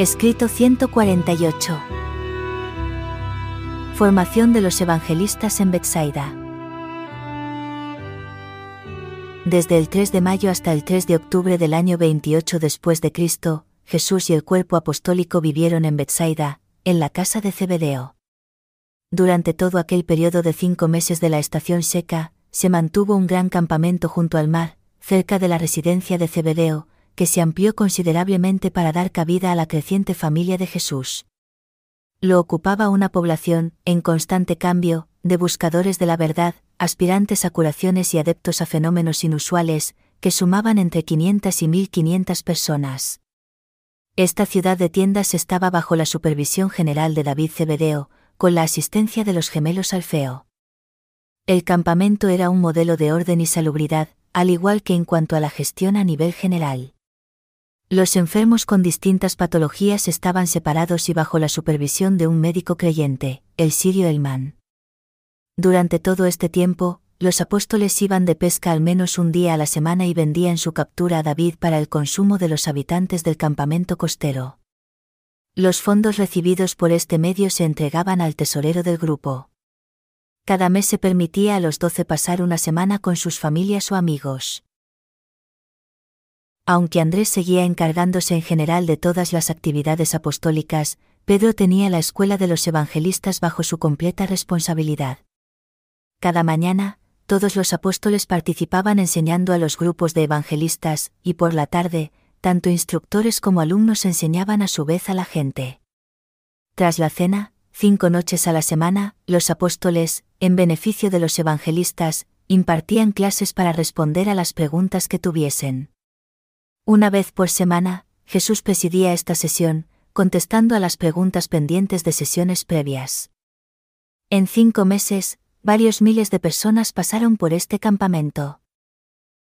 Escrito 148. Formación de los evangelistas en Bethsaida. Desde el 3 de mayo hasta el 3 de octubre del año 28 después de Cristo, Jesús y el cuerpo apostólico vivieron en Bethsaida, en la casa de Zebedeo. Durante todo aquel periodo de cinco meses de la estación seca, se mantuvo un gran campamento junto al mar, cerca de la residencia de Zebedeo, que se amplió considerablemente para dar cabida a la creciente familia de Jesús. Lo ocupaba una población, en constante cambio, de buscadores de la verdad, aspirantes a curaciones y adeptos a fenómenos inusuales, que sumaban entre 500 y 1500 personas. Esta ciudad de tiendas estaba bajo la supervisión general de David Cebedeo, con la asistencia de los gemelos Alfeo. El campamento era un modelo de orden y salubridad, al igual que en cuanto a la gestión a nivel general. Los enfermos con distintas patologías estaban separados y bajo la supervisión de un médico creyente, el sirio Elman. Durante todo este tiempo, los apóstoles iban de pesca al menos un día a la semana y vendían su captura a David para el consumo de los habitantes del campamento costero. Los fondos recibidos por este medio se entregaban al tesorero del grupo. Cada mes se permitía a los doce pasar una semana con sus familias o amigos. Aunque Andrés seguía encargándose en general de todas las actividades apostólicas, Pedro tenía la escuela de los evangelistas bajo su completa responsabilidad. Cada mañana, todos los apóstoles participaban enseñando a los grupos de evangelistas, y por la tarde, tanto instructores como alumnos enseñaban a su vez a la gente. Tras la cena, cinco noches a la semana, los apóstoles, en beneficio de los evangelistas, impartían clases para responder a las preguntas que tuviesen. Una vez por semana, Jesús presidía esta sesión, contestando a las preguntas pendientes de sesiones previas. En cinco meses, varios miles de personas pasaron por este campamento.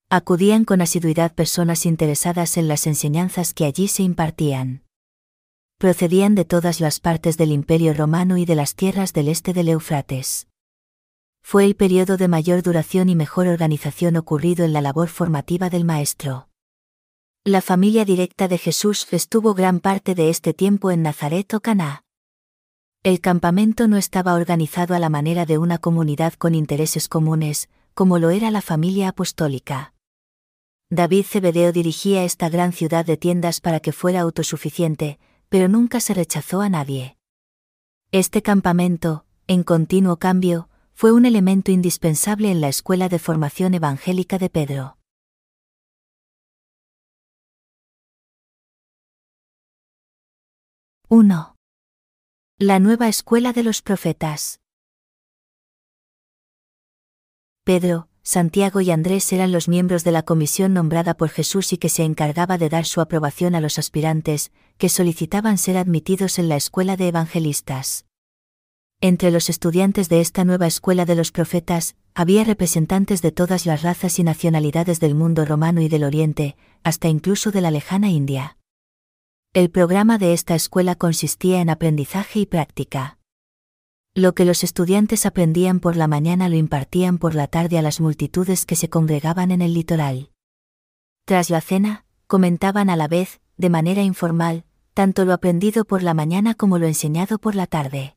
Acudían con asiduidad personas interesadas en las enseñanzas que allí se impartían. Procedían de todas las partes del Imperio romano y de las tierras del este del Eufrates. Fue el periodo de mayor duración y mejor organización ocurrido en la labor formativa del Maestro. La familia directa de Jesús estuvo gran parte de este tiempo en Nazaret o Caná. El campamento no estaba organizado a la manera de una comunidad con intereses comunes, como lo era la familia apostólica. David Cebedeo dirigía esta gran ciudad de tiendas para que fuera autosuficiente, pero nunca se rechazó a nadie. Este campamento, en continuo cambio, fue un elemento indispensable en la escuela de formación evangélica de Pedro. 1. La nueva escuela de los profetas. Pedro, Santiago y Andrés eran los miembros de la comisión nombrada por Jesús y que se encargaba de dar su aprobación a los aspirantes, que solicitaban ser admitidos en la escuela de evangelistas. Entre los estudiantes de esta nueva escuela de los profetas, había representantes de todas las razas y nacionalidades del mundo romano y del Oriente, hasta incluso de la lejana India. El programa de esta escuela consistía en aprendizaje y práctica. Lo que los estudiantes aprendían por la mañana lo impartían por la tarde a las multitudes que se congregaban en el litoral. Tras la cena, comentaban a la vez, de manera informal, tanto lo aprendido por la mañana como lo enseñado por la tarde.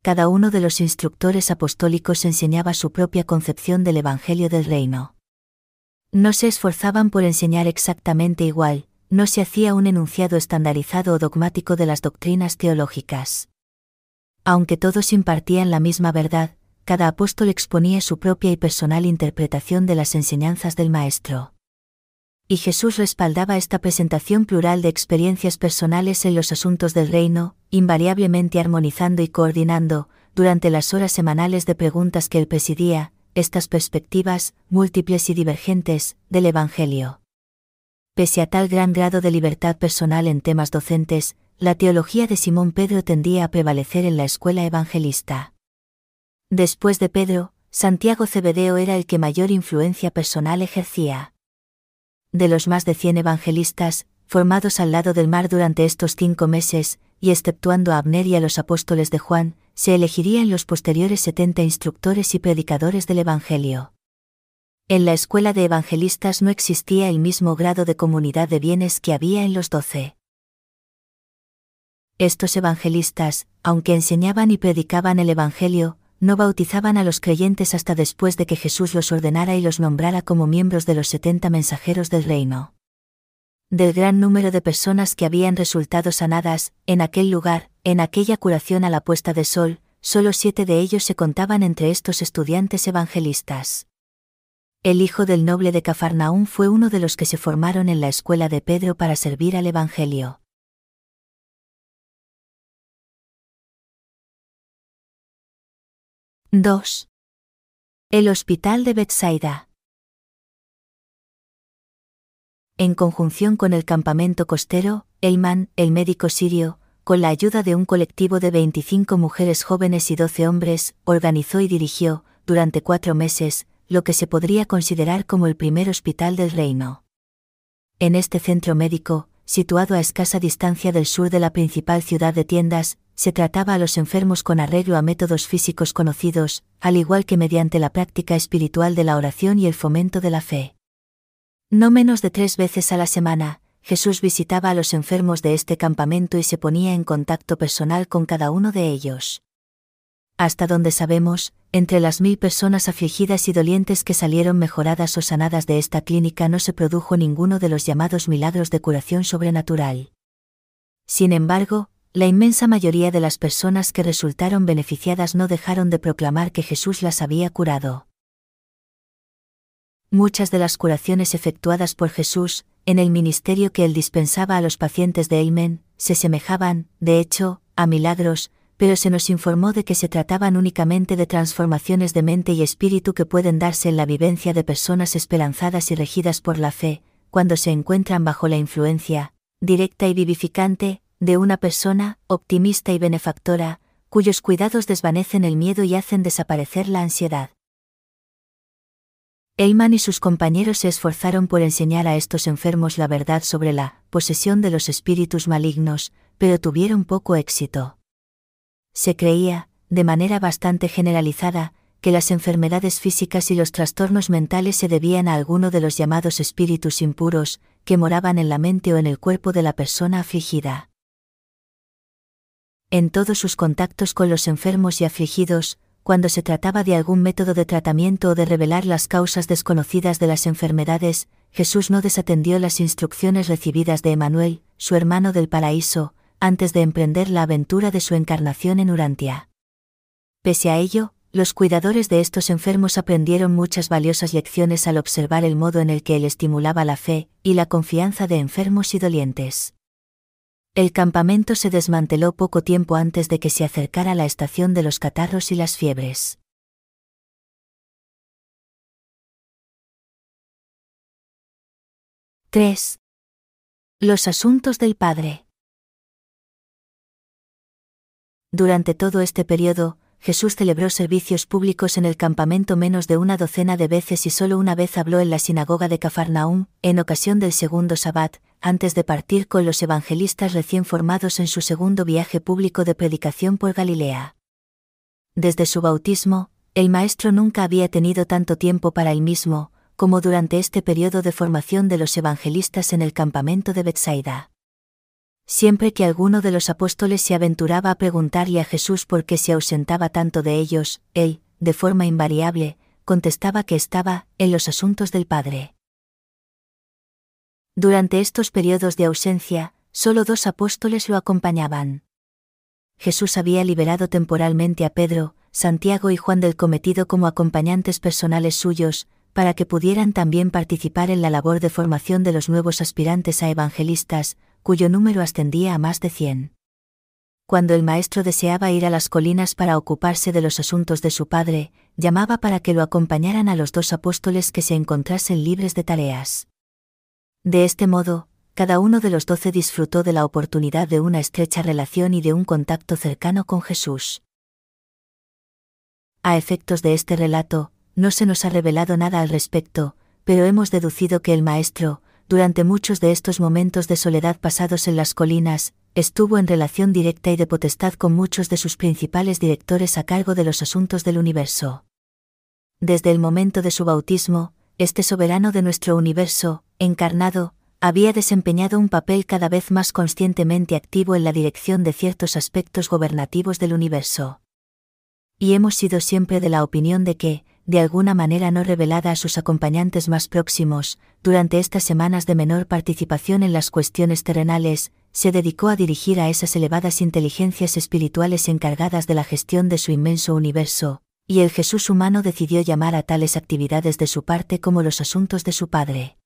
Cada uno de los instructores apostólicos enseñaba su propia concepción del Evangelio del Reino. No se esforzaban por enseñar exactamente igual, no se hacía un enunciado estandarizado o dogmático de las doctrinas teológicas. Aunque todos impartían la misma verdad, cada apóstol exponía su propia y personal interpretación de las enseñanzas del Maestro. Y Jesús respaldaba esta presentación plural de experiencias personales en los asuntos del reino, invariablemente armonizando y coordinando, durante las horas semanales de preguntas que él presidía, estas perspectivas, múltiples y divergentes, del Evangelio. Pese a tal gran grado de libertad personal en temas docentes, la teología de Simón Pedro tendía a prevalecer en la escuela evangelista. Después de Pedro, Santiago Cebedeo era el que mayor influencia personal ejercía. De los más de cien evangelistas, formados al lado del mar durante estos cinco meses, y exceptuando a Abner y a los apóstoles de Juan, se elegirían los posteriores setenta instructores y predicadores del Evangelio. En la escuela de evangelistas no existía el mismo grado de comunidad de bienes que había en los doce. Estos evangelistas, aunque enseñaban y predicaban el Evangelio, no bautizaban a los creyentes hasta después de que Jesús los ordenara y los nombrara como miembros de los setenta mensajeros del reino. Del gran número de personas que habían resultado sanadas, en aquel lugar, en aquella curación a la puesta de sol, solo siete de ellos se contaban entre estos estudiantes evangelistas. El hijo del noble de Cafarnaún fue uno de los que se formaron en la escuela de Pedro para servir al Evangelio. —2. El Hospital de Bethsaida. En conjunción con el campamento costero, Elman, el médico sirio, con la ayuda de un colectivo de 25 mujeres jóvenes y 12 hombres, organizó y dirigió, durante cuatro meses, lo que se podría considerar como el primer hospital del reino. En este centro médico, situado a escasa distancia del sur de la principal ciudad de tiendas, se trataba a los enfermos con arreglo a métodos físicos conocidos, al igual que mediante la práctica espiritual de la oración y el fomento de la fe. No menos de tres veces a la semana, Jesús visitaba a los enfermos de este campamento y se ponía en contacto personal con cada uno de ellos. Hasta donde sabemos, entre las mil personas afligidas y dolientes que salieron mejoradas o sanadas de esta clínica no se produjo ninguno de los llamados milagros de curación sobrenatural. Sin embargo, la inmensa mayoría de las personas que resultaron beneficiadas no dejaron de proclamar que Jesús las había curado. Muchas de las curaciones efectuadas por Jesús, en el ministerio que él dispensaba a los pacientes de Eimen, se semejaban, de hecho, a milagros, pero se nos informó de que se trataban únicamente de transformaciones de mente y espíritu que pueden darse en la vivencia de personas esperanzadas y regidas por la fe, cuando se encuentran bajo la influencia, directa y vivificante, de una persona, optimista y benefactora, cuyos cuidados desvanecen el miedo y hacen desaparecer la ansiedad. Elman y sus compañeros se esforzaron por enseñar a estos enfermos la verdad sobre la posesión de los espíritus malignos, pero tuvieron poco éxito se creía, de manera bastante generalizada, que las enfermedades físicas y los trastornos mentales se debían a alguno de los llamados espíritus impuros, que moraban en la mente o en el cuerpo de la persona afligida. En todos sus contactos con los enfermos y afligidos, cuando se trataba de algún método de tratamiento o de revelar las causas desconocidas de las enfermedades, Jesús no desatendió las instrucciones recibidas de Emanuel, su hermano del paraíso, antes de emprender la aventura de su encarnación en Urantia. Pese a ello, los cuidadores de estos enfermos aprendieron muchas valiosas lecciones al observar el modo en el que él estimulaba la fe y la confianza de enfermos y dolientes. El campamento se desmanteló poco tiempo antes de que se acercara la estación de los catarros y las fiebres. —3. Los asuntos del Padre. Durante todo este periodo, Jesús celebró servicios públicos en el campamento menos de una docena de veces y solo una vez habló en la sinagoga de Cafarnaúm, en ocasión del segundo sabbat, antes de partir con los evangelistas recién formados en su segundo viaje público de predicación por Galilea. Desde su bautismo, el Maestro nunca había tenido tanto tiempo para él mismo, como durante este periodo de formación de los evangelistas en el campamento de Bethsaida. Siempre que alguno de los apóstoles se aventuraba a preguntarle a Jesús por qué se ausentaba tanto de ellos, él, de forma invariable, contestaba que estaba en los asuntos del Padre. Durante estos periodos de ausencia, solo dos apóstoles lo acompañaban. Jesús había liberado temporalmente a Pedro, Santiago y Juan del cometido como acompañantes personales suyos, para que pudieran también participar en la labor de formación de los nuevos aspirantes a evangelistas, cuyo número ascendía a más de cien. Cuando el maestro deseaba ir a las colinas para ocuparse de los asuntos de su padre, llamaba para que lo acompañaran a los dos apóstoles que se encontrasen libres de tareas. De este modo, cada uno de los doce disfrutó de la oportunidad de una estrecha relación y de un contacto cercano con Jesús. A efectos de este relato, no se nos ha revelado nada al respecto, pero hemos deducido que el Maestro, durante muchos de estos momentos de soledad pasados en las colinas, estuvo en relación directa y de potestad con muchos de sus principales directores a cargo de los asuntos del universo. Desde el momento de su bautismo, este soberano de nuestro universo, encarnado, había desempeñado un papel cada vez más conscientemente activo en la dirección de ciertos aspectos gobernativos del universo. Y hemos sido siempre de la opinión de que, de alguna manera no revelada a sus acompañantes más próximos, durante estas semanas de menor participación en las cuestiones terrenales, se dedicó a dirigir a esas elevadas inteligencias espirituales encargadas de la gestión de su inmenso universo, y el Jesús humano decidió llamar a tales actividades de su parte como los asuntos de su Padre.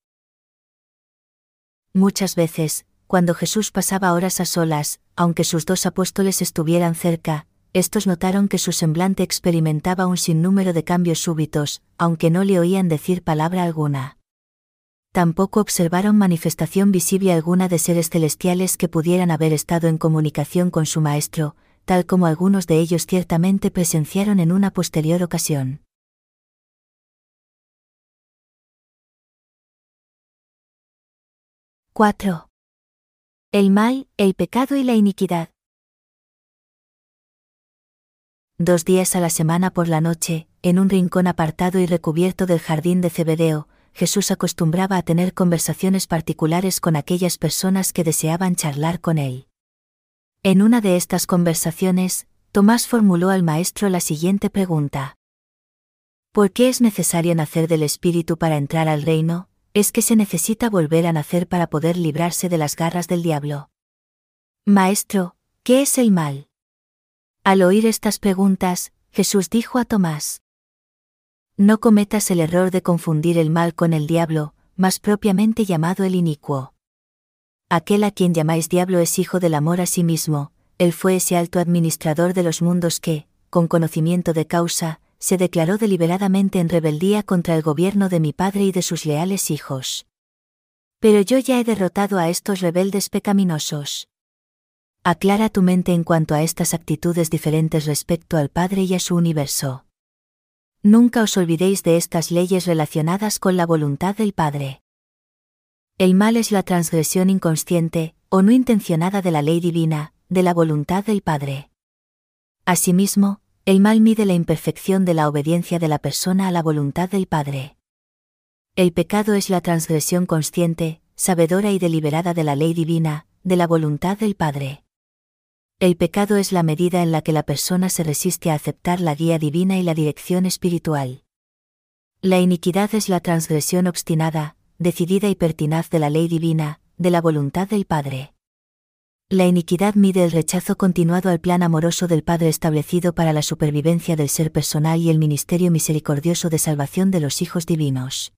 Muchas veces, cuando Jesús pasaba horas a solas, aunque sus dos apóstoles estuvieran cerca, estos notaron que su semblante experimentaba un sinnúmero de cambios súbitos, aunque no le oían decir palabra alguna. Tampoco observaron manifestación visible alguna de seres celestiales que pudieran haber estado en comunicación con su Maestro, tal como algunos de ellos ciertamente presenciaron en una posterior ocasión. ¡4! El mal, el pecado y la iniquidad. Dos días a la semana por la noche, en un rincón apartado y recubierto del jardín de Cebedeo, Jesús acostumbraba a tener conversaciones particulares con aquellas personas que deseaban charlar con él. En una de estas conversaciones, Tomás formuló al maestro la siguiente pregunta. ¿Por qué es necesario nacer del Espíritu para entrar al reino? Es que se necesita volver a nacer para poder librarse de las garras del diablo. Maestro, ¿qué es el mal? Al oír estas preguntas, Jesús dijo a Tomás, No cometas el error de confundir el mal con el diablo, más propiamente llamado el inicuo. Aquel a quien llamáis diablo es hijo del amor a sí mismo, él fue ese alto administrador de los mundos que, con conocimiento de causa, se declaró deliberadamente en rebeldía contra el gobierno de mi padre y de sus leales hijos. Pero yo ya he derrotado a estos rebeldes pecaminosos. Aclara tu mente en cuanto a estas actitudes diferentes respecto al Padre y a su universo. Nunca os olvidéis de estas leyes relacionadas con la voluntad del Padre. El mal es la transgresión inconsciente, o no intencionada de la ley divina, de la voluntad del Padre. Asimismo, el mal mide la imperfección de la obediencia de la persona a la voluntad del Padre. El pecado es la transgresión consciente, sabedora y deliberada de la ley divina, de la voluntad del Padre. El pecado es la medida en la que la persona se resiste a aceptar la guía divina y la dirección espiritual. La iniquidad es la transgresión obstinada, decidida y pertinaz de la ley divina, de la voluntad del Padre. La iniquidad mide el rechazo continuado al plan amoroso del Padre establecido para la supervivencia del ser personal y el ministerio misericordioso de salvación de los hijos divinos.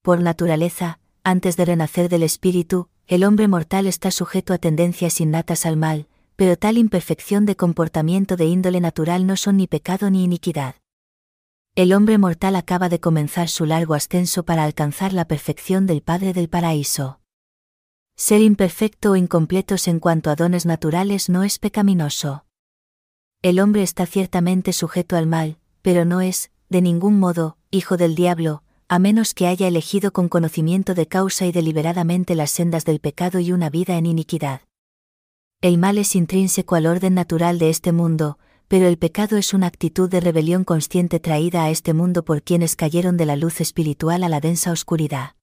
Por naturaleza, antes de renacer del Espíritu, el hombre mortal está sujeto a tendencias innatas al mal, pero tal imperfección de comportamiento de índole natural no son ni pecado ni iniquidad el hombre mortal acaba de comenzar su largo ascenso para alcanzar la perfección del Padre del Paraíso. Ser imperfecto o incompletos en cuanto a dones naturales no es pecaminoso. El hombre está ciertamente sujeto al mal, pero no es, de ningún modo, hijo del diablo, a menos que haya elegido con conocimiento de causa y deliberadamente las sendas del pecado y una vida en iniquidad. El mal es intrínseco al orden natural de este mundo, pero el pecado es una actitud de rebelión consciente traída a este mundo por quienes cayeron de la luz espiritual a la densa oscuridad.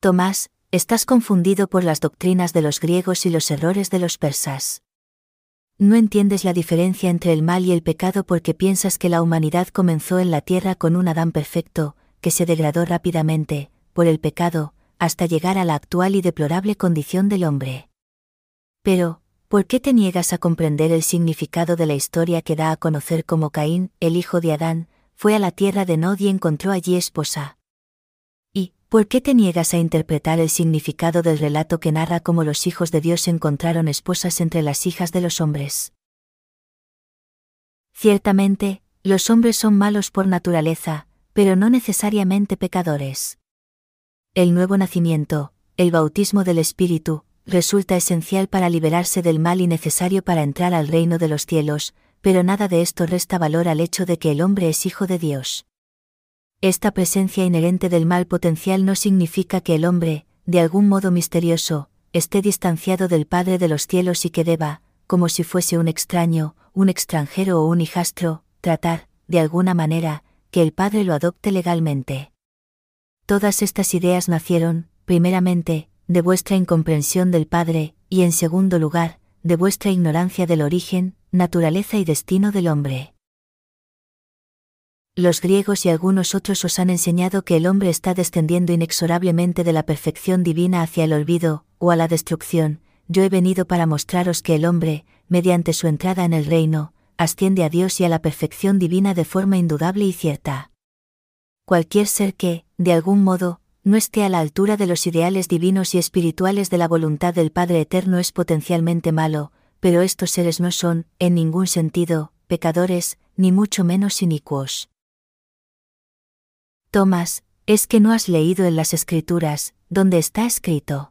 Tomás, estás confundido por las doctrinas de los griegos y los errores de los persas. No entiendes la diferencia entre el mal y el pecado porque piensas que la humanidad comenzó en la tierra con un Adán perfecto, que se degradó rápidamente, por el pecado, hasta llegar a la actual y deplorable condición del hombre. Pero, ¿Por qué te niegas a comprender el significado de la historia que da a conocer cómo Caín, el hijo de Adán, fue a la tierra de Nod y encontró allí esposa? ¿Y por qué te niegas a interpretar el significado del relato que narra cómo los hijos de Dios encontraron esposas entre las hijas de los hombres? Ciertamente, los hombres son malos por naturaleza, pero no necesariamente pecadores. El nuevo nacimiento, el bautismo del Espíritu, resulta esencial para liberarse del mal y necesario para entrar al reino de los cielos, pero nada de esto resta valor al hecho de que el hombre es hijo de Dios. Esta presencia inherente del mal potencial no significa que el hombre, de algún modo misterioso, esté distanciado del Padre de los cielos y que deba, como si fuese un extraño, un extranjero o un hijastro, tratar, de alguna manera, que el Padre lo adopte legalmente. Todas estas ideas nacieron, primeramente, de vuestra incomprensión del Padre, y en segundo lugar, de vuestra ignorancia del origen, naturaleza y destino del hombre. Los griegos y algunos otros os han enseñado que el hombre está descendiendo inexorablemente de la perfección divina hacia el olvido, o a la destrucción, yo he venido para mostraros que el hombre, mediante su entrada en el reino, asciende a Dios y a la perfección divina de forma indudable y cierta. Cualquier ser que, de algún modo, no esté a la altura de los ideales divinos y espirituales de la voluntad del Padre Eterno es potencialmente malo, pero estos seres no son, en ningún sentido, pecadores, ni mucho menos inicuos. Tomás, es que no has leído en las Escrituras, donde está escrito.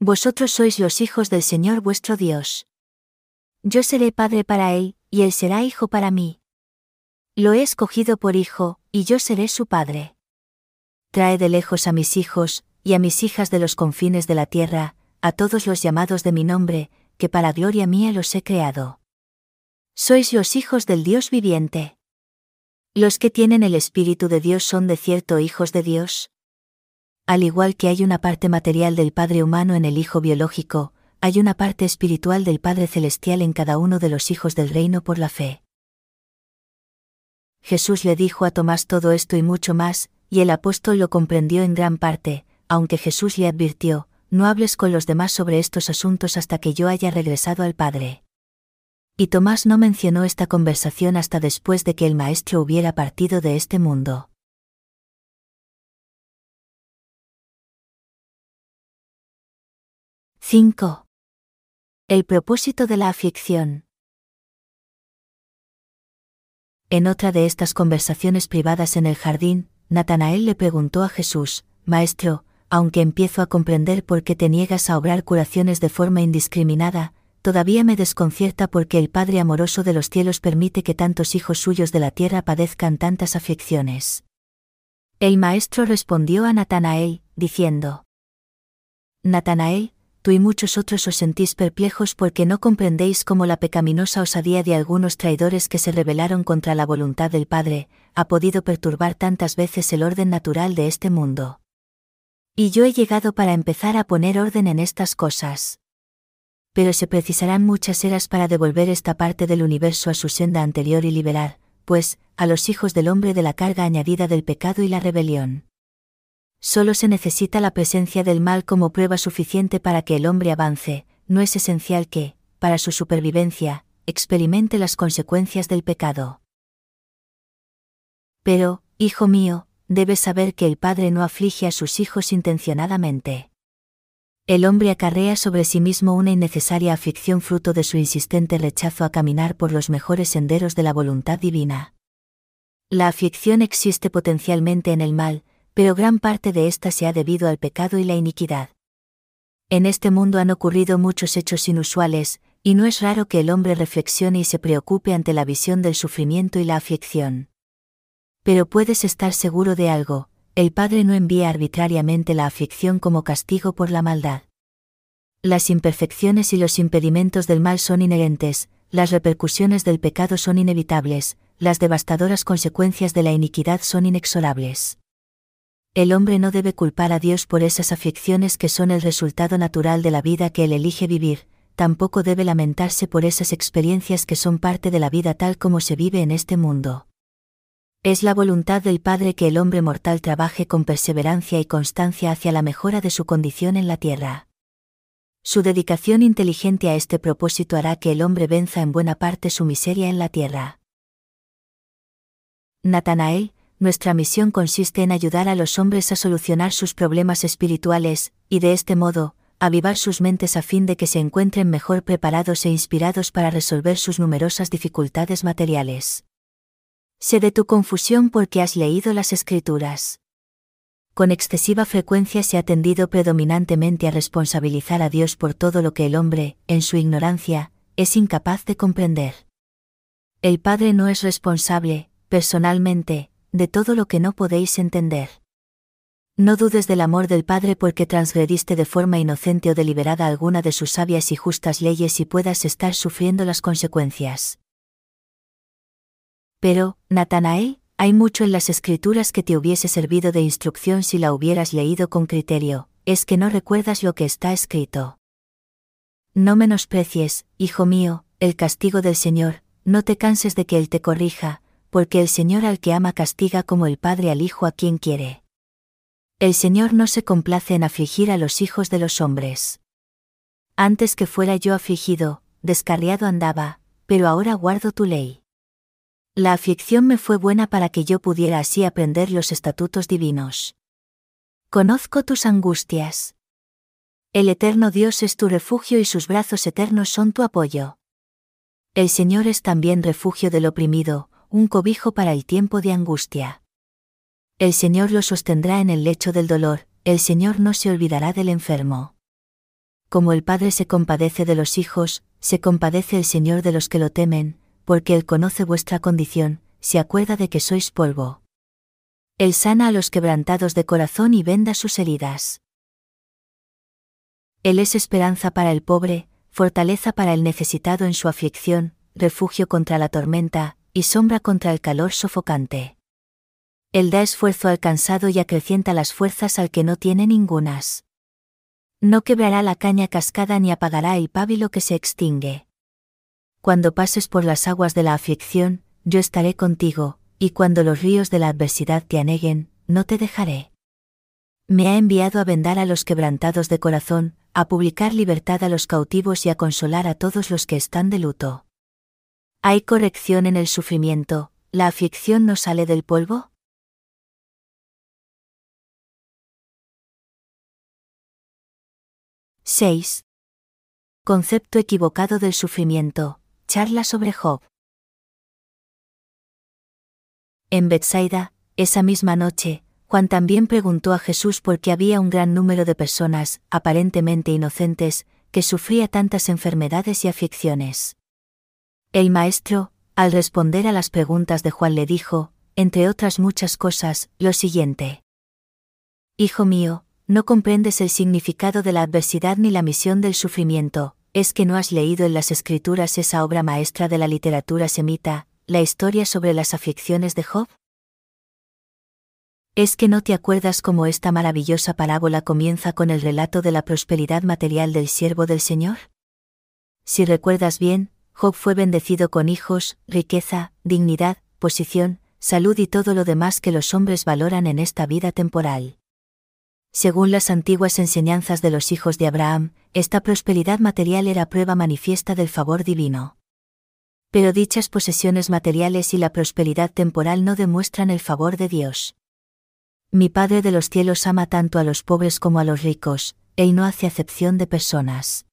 Vosotros sois los hijos del Señor vuestro Dios. Yo seré padre para él, y él será hijo para mí. Lo he escogido por hijo, y yo seré su padre. Trae de lejos a mis hijos, y a mis hijas de los confines de la tierra, a todos los llamados de mi nombre, que para gloria mía los he creado. Sois los hijos del Dios viviente. Los que tienen el Espíritu de Dios son de cierto hijos de Dios. Al igual que hay una parte material del Padre humano en el Hijo biológico, hay una parte espiritual del Padre celestial en cada uno de los hijos del reino por la fe. Jesús le dijo a Tomás todo esto y mucho más, y el apóstol lo comprendió en gran parte, aunque Jesús le advirtió, no hables con los demás sobre estos asuntos hasta que yo haya regresado al Padre. Y Tomás no mencionó esta conversación hasta después de que el Maestro hubiera partido de este mundo. —5. El propósito de la aflicción. En otra de estas conversaciones privadas en el jardín, Natanael le preguntó a Jesús, Maestro, aunque empiezo a comprender por qué te niegas a obrar curaciones de forma indiscriminada, todavía me desconcierta porque el Padre amoroso de los cielos permite que tantos hijos suyos de la tierra padezcan tantas aflicciones. El Maestro respondió a Natanael, diciendo, Natanael, tú y muchos otros os sentís perplejos porque no comprendéis cómo la pecaminosa osadía de algunos traidores que se rebelaron contra la voluntad del Padre, ha podido perturbar tantas veces el orden natural de este mundo. Y yo he llegado para empezar a poner orden en estas cosas. Pero se precisarán muchas eras para devolver esta parte del universo a su senda anterior y liberar, pues, a los hijos del hombre de la carga añadida del pecado y la rebelión. Solo se necesita la presencia del mal como prueba suficiente para que el hombre avance, no es esencial que, para su supervivencia, experimente las consecuencias del pecado. Pero, hijo mío, debes saber que el Padre no aflige a sus hijos intencionadamente. El hombre acarrea sobre sí mismo una innecesaria aflicción fruto de su insistente rechazo a caminar por los mejores senderos de la voluntad divina. La aflicción existe potencialmente en el mal, pero gran parte de ésta se ha debido al pecado y la iniquidad. En este mundo han ocurrido muchos hechos inusuales, y no es raro que el hombre reflexione y se preocupe ante la visión del sufrimiento y la aflicción. Pero puedes estar seguro de algo, el Padre no envía arbitrariamente la aflicción como castigo por la maldad. Las imperfecciones y los impedimentos del mal son inherentes, las repercusiones del pecado son inevitables, las devastadoras consecuencias de la iniquidad son inexorables el hombre no debe culpar a Dios por esas aflicciones que son el resultado natural de la vida que él elige vivir, tampoco debe lamentarse por esas experiencias que son parte de la vida tal como se vive en este mundo. Es la voluntad del Padre que el hombre mortal trabaje con perseverancia y constancia hacia la mejora de su condición en la tierra. Su dedicación inteligente a este propósito hará que el hombre venza en buena parte su miseria en la tierra. Natanael, nuestra misión consiste en ayudar a los hombres a solucionar sus problemas espirituales, y de este modo, avivar sus mentes a fin de que se encuentren mejor preparados e inspirados para resolver sus numerosas dificultades materiales. Sé de tu confusión porque has leído las escrituras. Con excesiva frecuencia se ha tendido predominantemente a responsabilizar a Dios por todo lo que el hombre, en su ignorancia, es incapaz de comprender. El Padre no es responsable, personalmente, de todo lo que no podéis entender. No dudes del amor del Padre porque transgrediste de forma inocente o deliberada alguna de sus sabias y justas leyes y puedas estar sufriendo las consecuencias. Pero, Natanael, hay mucho en las escrituras que te hubiese servido de instrucción si la hubieras leído con criterio, es que no recuerdas lo que está escrito. No menosprecies, hijo mío, el castigo del Señor, no te canses de que Él te corrija, porque el Señor al que ama castiga como el Padre al Hijo a quien quiere. El Señor no se complace en afligir a los hijos de los hombres. Antes que fuera yo afligido, descarriado andaba, pero ahora guardo tu ley. La aflicción me fue buena para que yo pudiera así aprender los estatutos divinos. Conozco tus angustias. El eterno Dios es tu refugio y sus brazos eternos son tu apoyo. El Señor es también refugio del oprimido, un cobijo para el tiempo de angustia. El Señor lo sostendrá en el lecho del dolor, el Señor no se olvidará del enfermo. Como el Padre se compadece de los hijos, se compadece el Señor de los que lo temen, porque Él conoce vuestra condición, se acuerda de que sois polvo. Él sana a los quebrantados de corazón y venda sus heridas. Él es esperanza para el pobre, fortaleza para el necesitado en su aflicción, refugio contra la tormenta, y sombra contra el calor sofocante. Él da esfuerzo al cansado y acrecienta las fuerzas al que no tiene ningunas. No quebrará la caña cascada ni apagará el pábilo que se extingue. Cuando pases por las aguas de la aflicción, yo estaré contigo, y cuando los ríos de la adversidad te aneguen, no te dejaré. Me ha enviado a vendar a los quebrantados de corazón, a publicar libertad a los cautivos y a consolar a todos los que están de luto. ¿Hay corrección en el sufrimiento? ¿La aflicción no sale del polvo? 6. Concepto equivocado del sufrimiento. Charla sobre Job. En Bethsaida, esa misma noche, Juan también preguntó a Jesús por qué había un gran número de personas, aparentemente inocentes, que sufría tantas enfermedades y aflicciones. El maestro, al responder a las preguntas de Juan le dijo, entre otras muchas cosas, lo siguiente. Hijo mío, no comprendes el significado de la adversidad ni la misión del sufrimiento, es que no has leído en las escrituras esa obra maestra de la literatura semita, la historia sobre las aflicciones de Job? ¿Es que no te acuerdas cómo esta maravillosa parábola comienza con el relato de la prosperidad material del siervo del Señor? Si recuerdas bien, Job fue bendecido con hijos, riqueza, dignidad, posición, salud y todo lo demás que los hombres valoran en esta vida temporal. Según las antiguas enseñanzas de los hijos de Abraham, esta prosperidad material era prueba manifiesta del favor divino. Pero dichas posesiones materiales y la prosperidad temporal no demuestran el favor de Dios. Mi Padre de los cielos ama tanto a los pobres como a los ricos, Él no hace acepción de personas.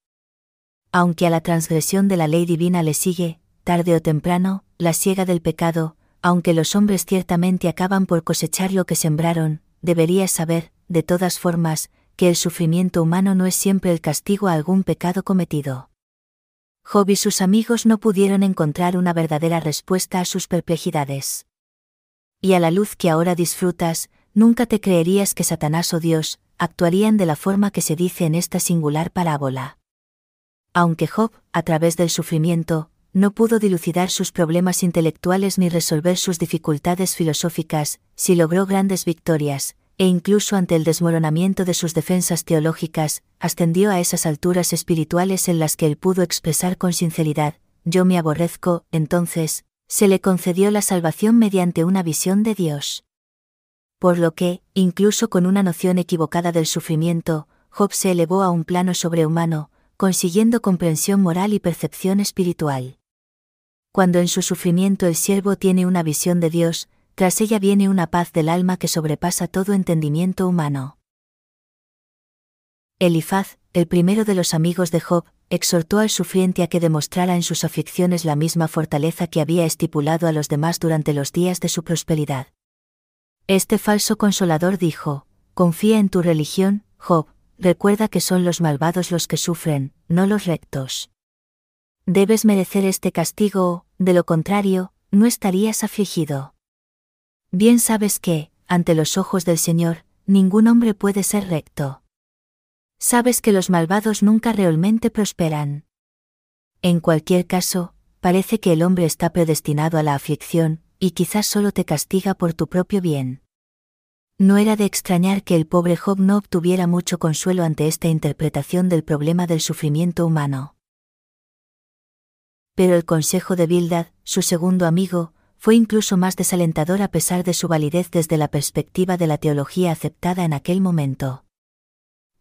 Aunque a la transgresión de la ley divina le sigue, tarde o temprano, la siega del pecado, aunque los hombres ciertamente acaban por cosechar lo que sembraron, deberías saber, de todas formas, que el sufrimiento humano no es siempre el castigo a algún pecado cometido. Job y sus amigos no pudieron encontrar una verdadera respuesta a sus perplejidades. Y a la luz que ahora disfrutas, nunca te creerías que Satanás o Dios actuarían de la forma que se dice en esta singular parábola. Aunque Job, a través del sufrimiento, no pudo dilucidar sus problemas intelectuales ni resolver sus dificultades filosóficas, sí logró grandes victorias, e incluso ante el desmoronamiento de sus defensas teológicas, ascendió a esas alturas espirituales en las que él pudo expresar con sinceridad, yo me aborrezco, entonces, se le concedió la salvación mediante una visión de Dios. Por lo que, incluso con una noción equivocada del sufrimiento, Job se elevó a un plano sobrehumano, consiguiendo comprensión moral y percepción espiritual. Cuando en su sufrimiento el siervo tiene una visión de Dios, tras ella viene una paz del alma que sobrepasa todo entendimiento humano. Elifaz, el primero de los amigos de Job, exhortó al sufriente a que demostrara en sus aflicciones la misma fortaleza que había estipulado a los demás durante los días de su prosperidad. Este falso consolador dijo, Confía en tu religión, Job, recuerda que son los malvados los que sufren, no los rectos. Debes merecer este castigo de lo contrario, no estarías afligido. Bien sabes que, ante los ojos del Señor, ningún hombre puede ser recto. Sabes que los malvados nunca realmente prosperan. En cualquier caso, parece que el hombre está predestinado a la aflicción, y quizás solo te castiga por tu propio bien. No era de extrañar que el pobre Job no obtuviera mucho consuelo ante esta interpretación del problema del sufrimiento humano. Pero el consejo de Bildad, su segundo amigo, fue incluso más desalentador a pesar de su validez desde la perspectiva de la teología aceptada en aquel momento.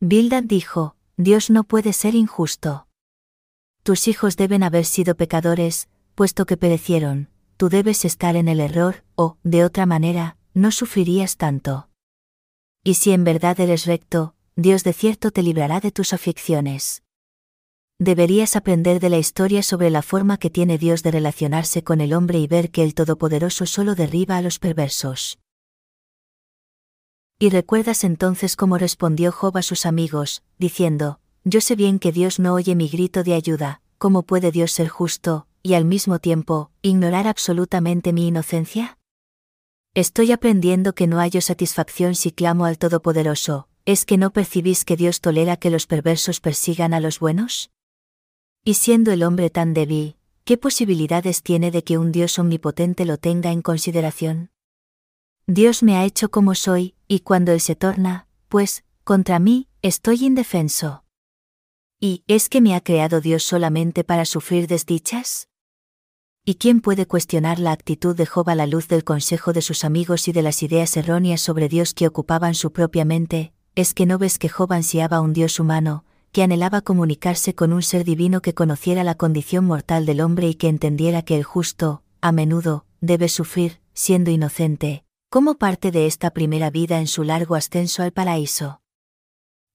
Bildad dijo, Dios no puede ser injusto. Tus hijos deben haber sido pecadores, puesto que perecieron, tú debes estar en el error, o, de otra manera, no sufrirías tanto. Y si en verdad eres recto, Dios de cierto te librará de tus aflicciones. Deberías aprender de la historia sobre la forma que tiene Dios de relacionarse con el hombre y ver que el Todopoderoso solo derriba a los perversos. Y recuerdas entonces cómo respondió Job a sus amigos, diciendo, Yo sé bien que Dios no oye mi grito de ayuda, ¿cómo puede Dios ser justo, y al mismo tiempo, ignorar absolutamente mi inocencia? Estoy aprendiendo que no hallo satisfacción si clamo al Todopoderoso, ¿es que no percibís que Dios tolera que los perversos persigan a los buenos? Y siendo el hombre tan débil, ¿qué posibilidades tiene de que un Dios omnipotente lo tenga en consideración? Dios me ha hecho como soy, y cuando Él se torna, pues, contra mí, estoy indefenso. ¿Y es que me ha creado Dios solamente para sufrir desdichas? ¿Y quién puede cuestionar la actitud de Job a la luz del consejo de sus amigos y de las ideas erróneas sobre Dios que ocupaban su propia mente? ¿Es que no ves que Job ansiaba un Dios humano, que anhelaba comunicarse con un ser divino que conociera la condición mortal del hombre y que entendiera que el justo, a menudo, debe sufrir, siendo inocente, como parte de esta primera vida en su largo ascenso al paraíso?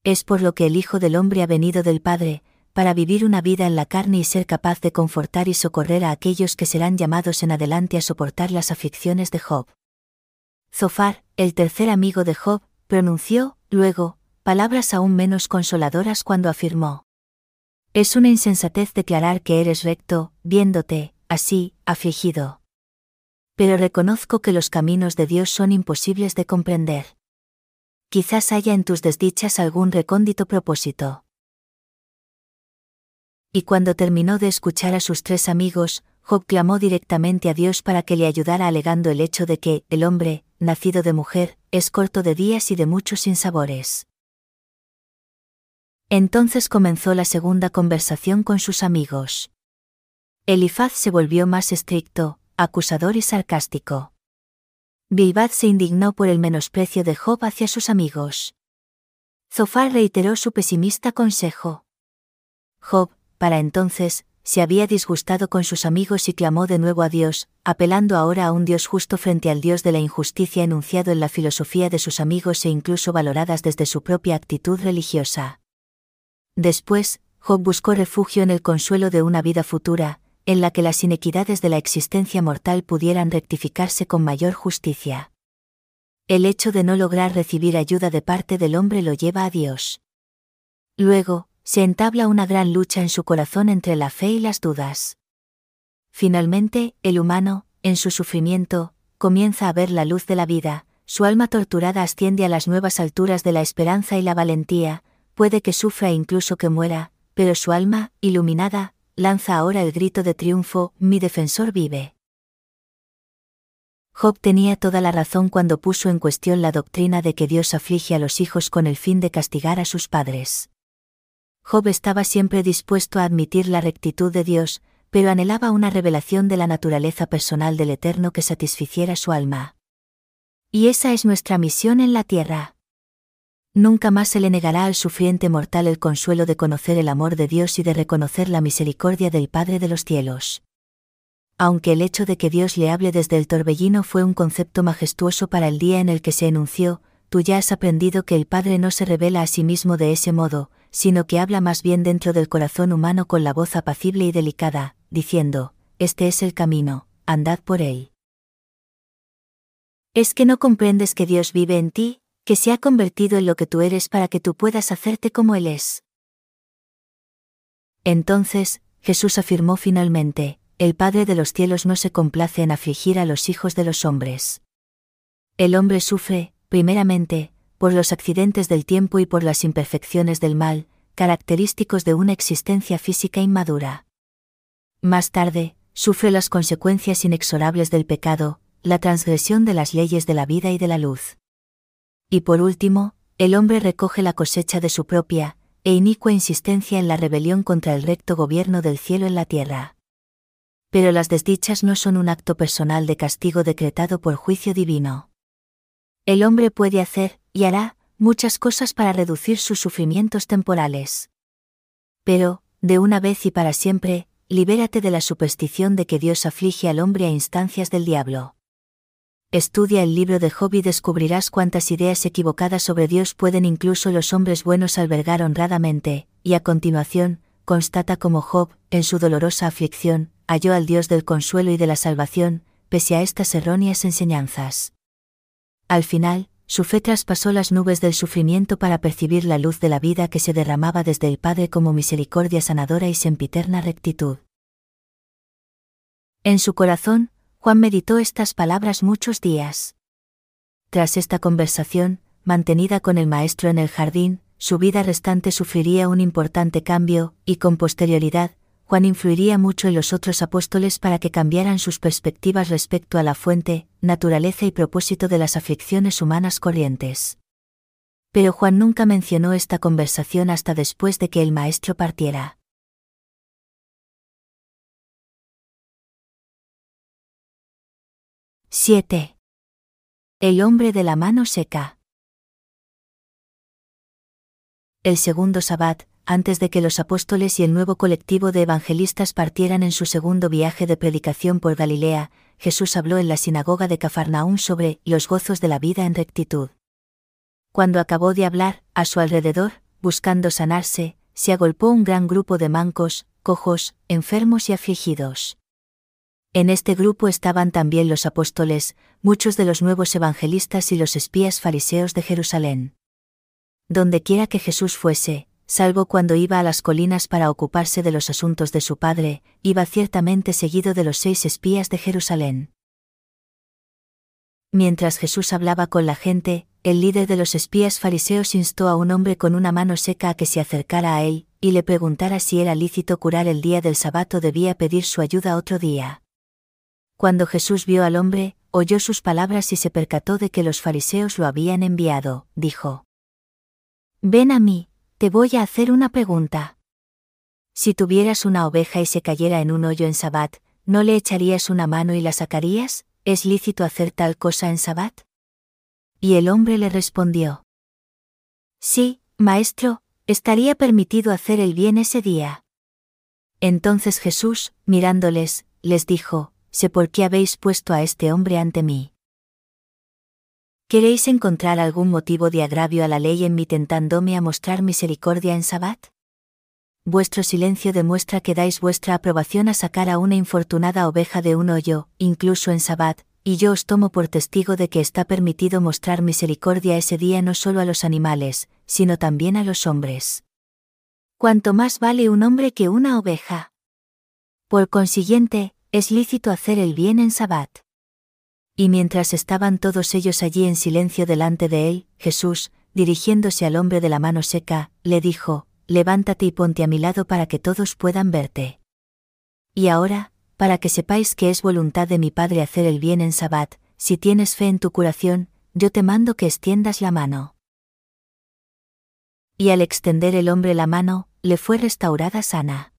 Es por lo que el Hijo del Hombre ha venido del Padre, para vivir una vida en la carne y ser capaz de confortar y socorrer a aquellos que serán llamados en adelante a soportar las aflicciones de Job. Zofar, el tercer amigo de Job, pronunció, luego, palabras aún menos consoladoras cuando afirmó. Es una insensatez declarar que eres recto, viéndote, así, afligido. Pero reconozco que los caminos de Dios son imposibles de comprender. Quizás haya en tus desdichas algún recóndito propósito. Y cuando terminó de escuchar a sus tres amigos, Job clamó directamente a Dios para que le ayudara alegando el hecho de que, el hombre, nacido de mujer, es corto de días y de muchos sinsabores. Entonces comenzó la segunda conversación con sus amigos. Elifaz se volvió más estricto, acusador y sarcástico. Bilbad se indignó por el menosprecio de Job hacia sus amigos. Zofar reiteró su pesimista consejo. Job, para entonces, se había disgustado con sus amigos y clamó de nuevo a Dios, apelando ahora a un Dios justo frente al Dios de la injusticia enunciado en la filosofía de sus amigos e incluso valoradas desde su propia actitud religiosa. Después, Job buscó refugio en el consuelo de una vida futura, en la que las inequidades de la existencia mortal pudieran rectificarse con mayor justicia. El hecho de no lograr recibir ayuda de parte del hombre lo lleva a Dios. Luego, se entabla una gran lucha en su corazón entre la fe y las dudas. Finalmente, el humano, en su sufrimiento, comienza a ver la luz de la vida, su alma torturada asciende a las nuevas alturas de la esperanza y la valentía, puede que sufra e incluso que muera, pero su alma, iluminada, lanza ahora el grito de triunfo, mi defensor vive. Job tenía toda la razón cuando puso en cuestión la doctrina de que Dios aflige a los hijos con el fin de castigar a sus padres. Job estaba siempre dispuesto a admitir la rectitud de Dios, pero anhelaba una revelación de la naturaleza personal del Eterno que satisficiera su alma. Y esa es nuestra misión en la tierra. Nunca más se le negará al sufriente mortal el consuelo de conocer el amor de Dios y de reconocer la misericordia del Padre de los cielos. Aunque el hecho de que Dios le hable desde el torbellino fue un concepto majestuoso para el día en el que se enunció, tú ya has aprendido que el Padre no se revela a sí mismo de ese modo, sino que habla más bien dentro del corazón humano con la voz apacible y delicada, diciendo, Este es el camino, andad por él. ¿Es que no comprendes que Dios vive en ti, que se ha convertido en lo que tú eres para que tú puedas hacerte como Él es? Entonces, Jesús afirmó finalmente, el Padre de los cielos no se complace en afligir a los hijos de los hombres. El hombre sufre, primeramente, por los accidentes del tiempo y por las imperfecciones del mal, característicos de una existencia física inmadura. Más tarde, sufre las consecuencias inexorables del pecado, la transgresión de las leyes de la vida y de la luz. Y por último, el hombre recoge la cosecha de su propia, e inicua insistencia en la rebelión contra el recto gobierno del cielo en la tierra. Pero las desdichas no son un acto personal de castigo decretado por juicio divino. El hombre puede hacer, y hará, muchas cosas para reducir sus sufrimientos temporales. Pero, de una vez y para siempre, libérate de la superstición de que Dios aflige al hombre a instancias del diablo. Estudia el libro de Job y descubrirás cuántas ideas equivocadas sobre Dios pueden incluso los hombres buenos albergar honradamente, y a continuación, constata como Job, en su dolorosa aflicción, halló al Dios del consuelo y de la salvación, pese a estas erróneas enseñanzas. Al final, su fe traspasó las nubes del sufrimiento para percibir la luz de la vida que se derramaba desde el Padre como misericordia sanadora y sempiterna rectitud. En su corazón, Juan meditó estas palabras muchos días. Tras esta conversación, mantenida con el maestro en el jardín, su vida restante sufriría un importante cambio, y con posterioridad, Juan influiría mucho en los otros apóstoles para que cambiaran sus perspectivas respecto a la fuente, naturaleza y propósito de las aflicciones humanas corrientes. Pero Juan nunca mencionó esta conversación hasta después de que el maestro partiera. 7. El hombre de la mano seca. El segundo sabbat, antes de que los apóstoles y el nuevo colectivo de evangelistas partieran en su segundo viaje de predicación por Galilea, Jesús habló en la sinagoga de Cafarnaún sobre los gozos de la vida en rectitud. Cuando acabó de hablar, a su alrededor, buscando sanarse, se agolpó un gran grupo de mancos, cojos, enfermos y afligidos. En este grupo estaban también los apóstoles, muchos de los nuevos evangelistas y los espías fariseos de Jerusalén. Dondequiera que Jesús fuese, salvo cuando iba a las colinas para ocuparse de los asuntos de su padre, iba ciertamente seguido de los seis espías de Jerusalén. Mientras Jesús hablaba con la gente, el líder de los espías fariseos instó a un hombre con una mano seca a que se acercara a él, y le preguntara si era lícito curar el día del sabato debía pedir su ayuda otro día. Cuando Jesús vio al hombre, oyó sus palabras y se percató de que los fariseos lo habían enviado, dijo. Ven a mí, te voy a hacer una pregunta. Si tuvieras una oveja y se cayera en un hoyo en Sabbat, ¿no le echarías una mano y la sacarías? ¿Es lícito hacer tal cosa en Sabbat? Y el hombre le respondió. Sí, maestro, estaría permitido hacer el bien ese día. Entonces Jesús, mirándoles, les dijo, sé por qué habéis puesto a este hombre ante mí. ¿Queréis encontrar algún motivo de agravio a la ley en mí tentándome a mostrar misericordia en Sabbat? Vuestro silencio demuestra que dais vuestra aprobación a sacar a una infortunada oveja de un hoyo, incluso en Sabbat, y yo os tomo por testigo de que está permitido mostrar misericordia ese día no solo a los animales, sino también a los hombres. Cuanto más vale un hombre que una oveja. Por consiguiente, es lícito hacer el bien en Sabbat. Y mientras estaban todos ellos allí en silencio delante de él, Jesús, dirigiéndose al hombre de la mano seca, le dijo, Levántate y ponte a mi lado para que todos puedan verte. Y ahora, para que sepáis que es voluntad de mi Padre hacer el bien en Sabbat, si tienes fe en tu curación, yo te mando que extiendas la mano. Y al extender el hombre la mano, le fue restaurada sana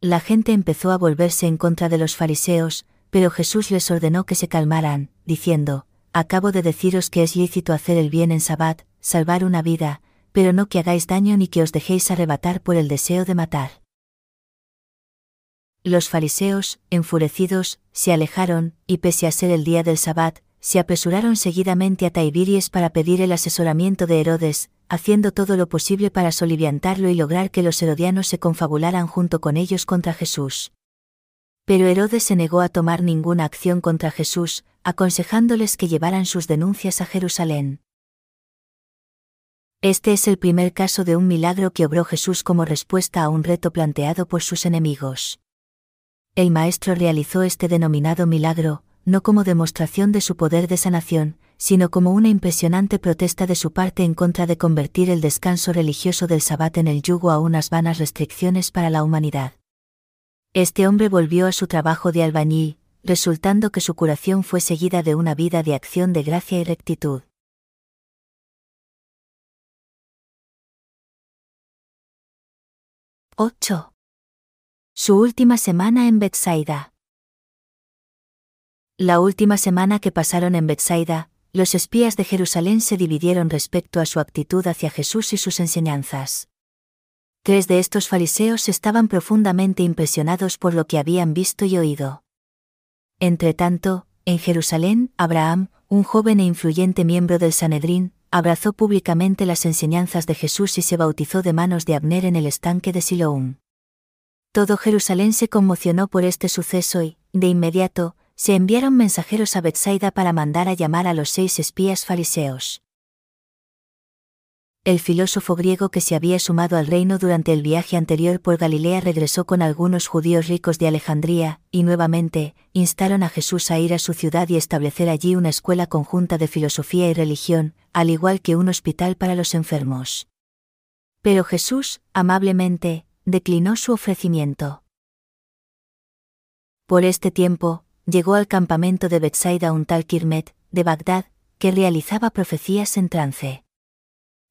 la gente empezó a volverse en contra de los fariseos, pero Jesús les ordenó que se calmaran, diciendo, Acabo de deciros que es lícito hacer el bien en Sabbat, salvar una vida, pero no que hagáis daño ni que os dejéis arrebatar por el deseo de matar. Los fariseos, enfurecidos, se alejaron, y pese a ser el día del Sabbat, se apresuraron seguidamente a Taibiries para pedir el asesoramiento de Herodes, haciendo todo lo posible para soliviantarlo y lograr que los herodianos se confabularan junto con ellos contra Jesús. Pero Herodes se negó a tomar ninguna acción contra Jesús, aconsejándoles que llevaran sus denuncias a Jerusalén. Este es el primer caso de un milagro que obró Jesús como respuesta a un reto planteado por sus enemigos. El Maestro realizó este denominado milagro, no como demostración de su poder de sanación, sino como una impresionante protesta de su parte en contra de convertir el descanso religioso del sabbat en el yugo a unas vanas restricciones para la humanidad. Este hombre volvió a su trabajo de albañil, resultando que su curación fue seguida de una vida de acción de gracia y rectitud. ¡8! Su última semana en Bethsaida. La última semana que pasaron en Bethsaida, los espías de Jerusalén se dividieron respecto a su actitud hacia Jesús y sus enseñanzas. Tres de estos fariseos estaban profundamente impresionados por lo que habían visto y oído. Entretanto, en Jerusalén, Abraham, un joven e influyente miembro del Sanedrín, abrazó públicamente las enseñanzas de Jesús y se bautizó de manos de Abner en el estanque de Siloún. Todo Jerusalén se conmocionó por este suceso y, de inmediato, se enviaron mensajeros a Bethsaida para mandar a llamar a los seis espías fariseos. El filósofo griego que se había sumado al reino durante el viaje anterior por Galilea regresó con algunos judíos ricos de Alejandría, y nuevamente, instaron a Jesús a ir a su ciudad y establecer allí una escuela conjunta de filosofía y religión, al igual que un hospital para los enfermos. Pero Jesús, amablemente, declinó su ofrecimiento. Por este tiempo, llegó al campamento de Bethsaida un tal Kirmet, de Bagdad, que realizaba profecías en trance.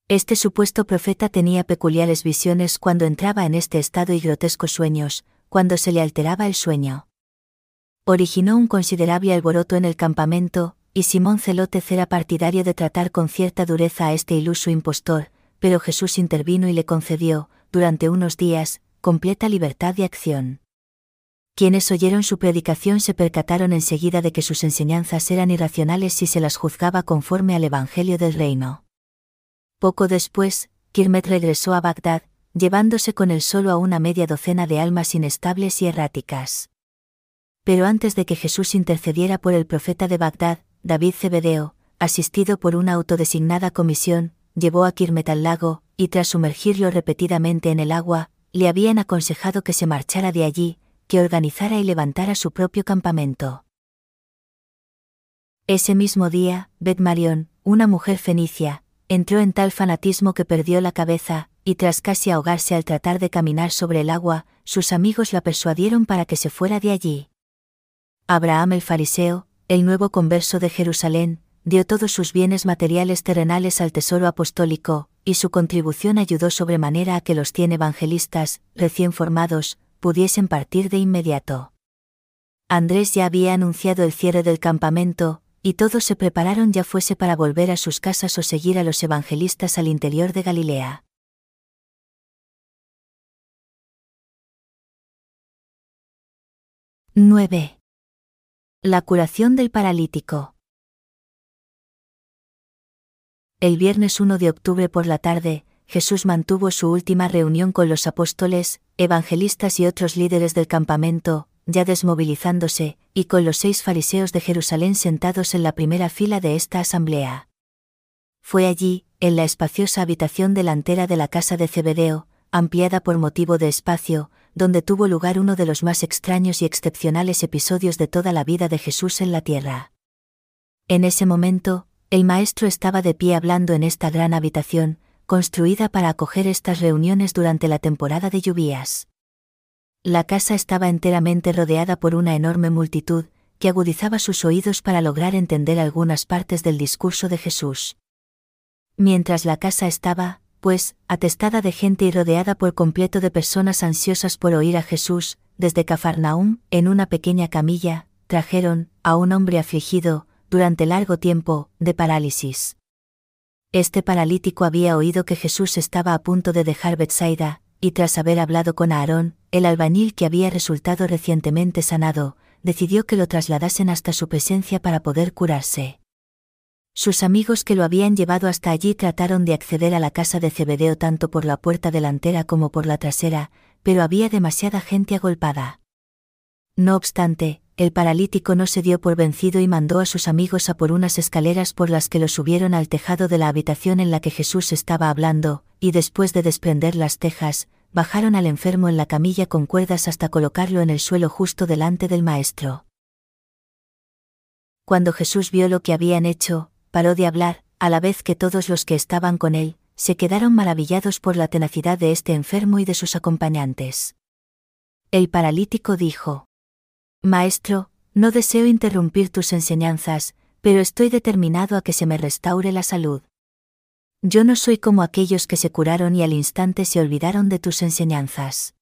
Este supuesto profeta tenía peculiares visiones cuando entraba en este estado y grotescos sueños, cuando se le alteraba el sueño. Originó un considerable alboroto en el campamento, y Simón Celote era partidario de tratar con cierta dureza a este iluso impostor, pero Jesús intervino y le concedió, durante unos días, completa libertad de acción. Quienes oyeron su predicación se percataron enseguida de que sus enseñanzas eran irracionales si se las juzgaba conforme al Evangelio del Reino. Poco después, Kirmet regresó a Bagdad, llevándose con él solo a una media docena de almas inestables y erráticas. Pero antes de que Jesús intercediera por el profeta de Bagdad, David Cebedeo, asistido por una autodesignada comisión, llevó a Kirmet al lago, y tras sumergirlo repetidamente en el agua, le habían aconsejado que se marchara de allí, que organizara y levantara su propio campamento. Ese mismo día, Bet Marion, una mujer fenicia, entró en tal fanatismo que perdió la cabeza, y tras casi ahogarse al tratar de caminar sobre el agua, sus amigos la persuadieron para que se fuera de allí. Abraham el fariseo, el nuevo converso de Jerusalén, dio todos sus bienes materiales terrenales al tesoro apostólico, y su contribución ayudó sobremanera a que los cien evangelistas, recién formados, pudiesen partir de inmediato. Andrés ya había anunciado el cierre del campamento, y todos se prepararon ya fuese para volver a sus casas o seguir a los evangelistas al interior de Galilea. —9. La curación del paralítico. El viernes 1 de octubre por la tarde, Jesús mantuvo su última reunión con los apóstoles, evangelistas y otros líderes del campamento, ya desmovilizándose, y con los seis fariseos de Jerusalén sentados en la primera fila de esta asamblea. Fue allí, en la espaciosa habitación delantera de la casa de Cebedeo, ampliada por motivo de espacio, donde tuvo lugar uno de los más extraños y excepcionales episodios de toda la vida de Jesús en la tierra. En ese momento, el Maestro estaba de pie hablando en esta gran habitación, construida para acoger estas reuniones durante la temporada de lluvias. La casa estaba enteramente rodeada por una enorme multitud, que agudizaba sus oídos para lograr entender algunas partes del discurso de Jesús. Mientras la casa estaba, pues, atestada de gente y rodeada por completo de personas ansiosas por oír a Jesús, desde Cafarnaum, en una pequeña camilla, trajeron, a un hombre afligido, durante largo tiempo, de parálisis. Este paralítico había oído que Jesús estaba a punto de dejar Bethsaida, y tras haber hablado con Aarón, el albañil que había resultado recientemente sanado, decidió que lo trasladasen hasta su presencia para poder curarse. Sus amigos que lo habían llevado hasta allí trataron de acceder a la casa de Cebedeo tanto por la puerta delantera como por la trasera, pero había demasiada gente agolpada. No obstante, el paralítico no se dio por vencido y mandó a sus amigos a por unas escaleras por las que lo subieron al tejado de la habitación en la que Jesús estaba hablando, y después de desprender las tejas, bajaron al enfermo en la camilla con cuerdas hasta colocarlo en el suelo justo delante del Maestro. Cuando Jesús vio lo que habían hecho, paró de hablar, a la vez que todos los que estaban con él, se quedaron maravillados por la tenacidad de este enfermo y de sus acompañantes. El paralítico dijo, Maestro, no deseo interrumpir tus enseñanzas, pero estoy determinado a que se me restaure la salud. Yo no soy como aquellos que se curaron y al instante se olvidaron de tus enseñanzas.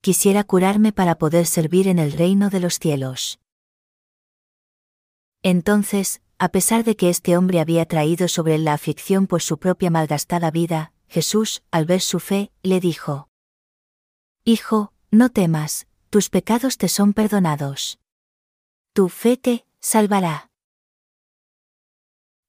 Quisiera curarme para poder servir en el reino de los cielos. Entonces, a pesar de que este hombre había traído sobre él la aflicción por su propia malgastada vida, Jesús, al ver su fe, le dijo, Hijo, no temas, tus pecados te son perdonados. Tu fe te salvará.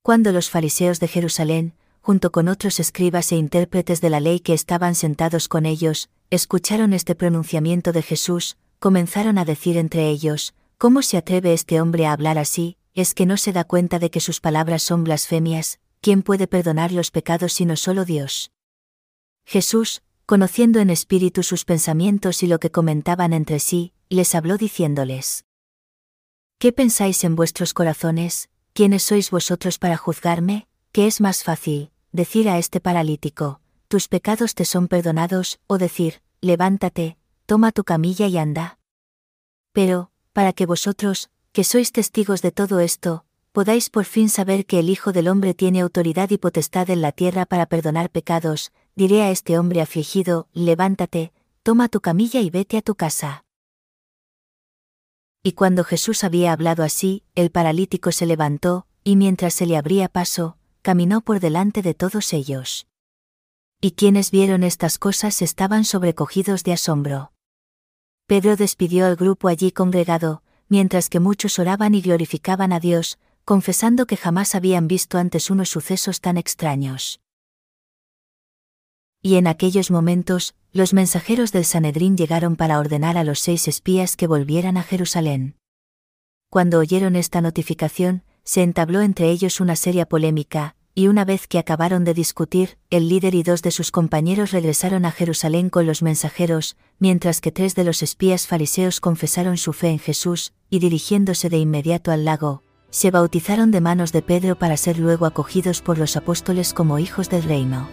Cuando los fariseos de Jerusalén, junto con otros escribas e intérpretes de la ley que estaban sentados con ellos, escucharon este pronunciamiento de Jesús, comenzaron a decir entre ellos, ¿Cómo se atreve este hombre a hablar así? ¿Es que no se da cuenta de que sus palabras son blasfemias? ¿Quién puede perdonar los pecados sino solo Dios? Jesús, conociendo en espíritu sus pensamientos y lo que comentaban entre sí, les habló diciéndoles, ¿Qué pensáis en vuestros corazones? ¿Quiénes sois vosotros para juzgarme? ¿Qué es más fácil, decir a este paralítico, tus pecados te son perdonados, o decir, levántate, toma tu camilla y anda. Pero, para que vosotros, que sois testigos de todo esto, podáis por fin saber que el Hijo del Hombre tiene autoridad y potestad en la tierra para perdonar pecados, diré a este hombre afligido, levántate, toma tu camilla y vete a tu casa. Y cuando Jesús había hablado así, el paralítico se levantó, y mientras se le abría paso, caminó por delante de todos ellos. Y quienes vieron estas cosas estaban sobrecogidos de asombro. Pedro despidió al grupo allí congregado, mientras que muchos oraban y glorificaban a Dios, confesando que jamás habían visto antes unos sucesos tan extraños. Y en aquellos momentos, los mensajeros del Sanedrín llegaron para ordenar a los seis espías que volvieran a Jerusalén. Cuando oyeron esta notificación, se entabló entre ellos una seria polémica, y una vez que acabaron de discutir, el líder y dos de sus compañeros regresaron a Jerusalén con los mensajeros, mientras que tres de los espías fariseos confesaron su fe en Jesús, y dirigiéndose de inmediato al lago, se bautizaron de manos de Pedro para ser luego acogidos por los apóstoles como hijos del reino.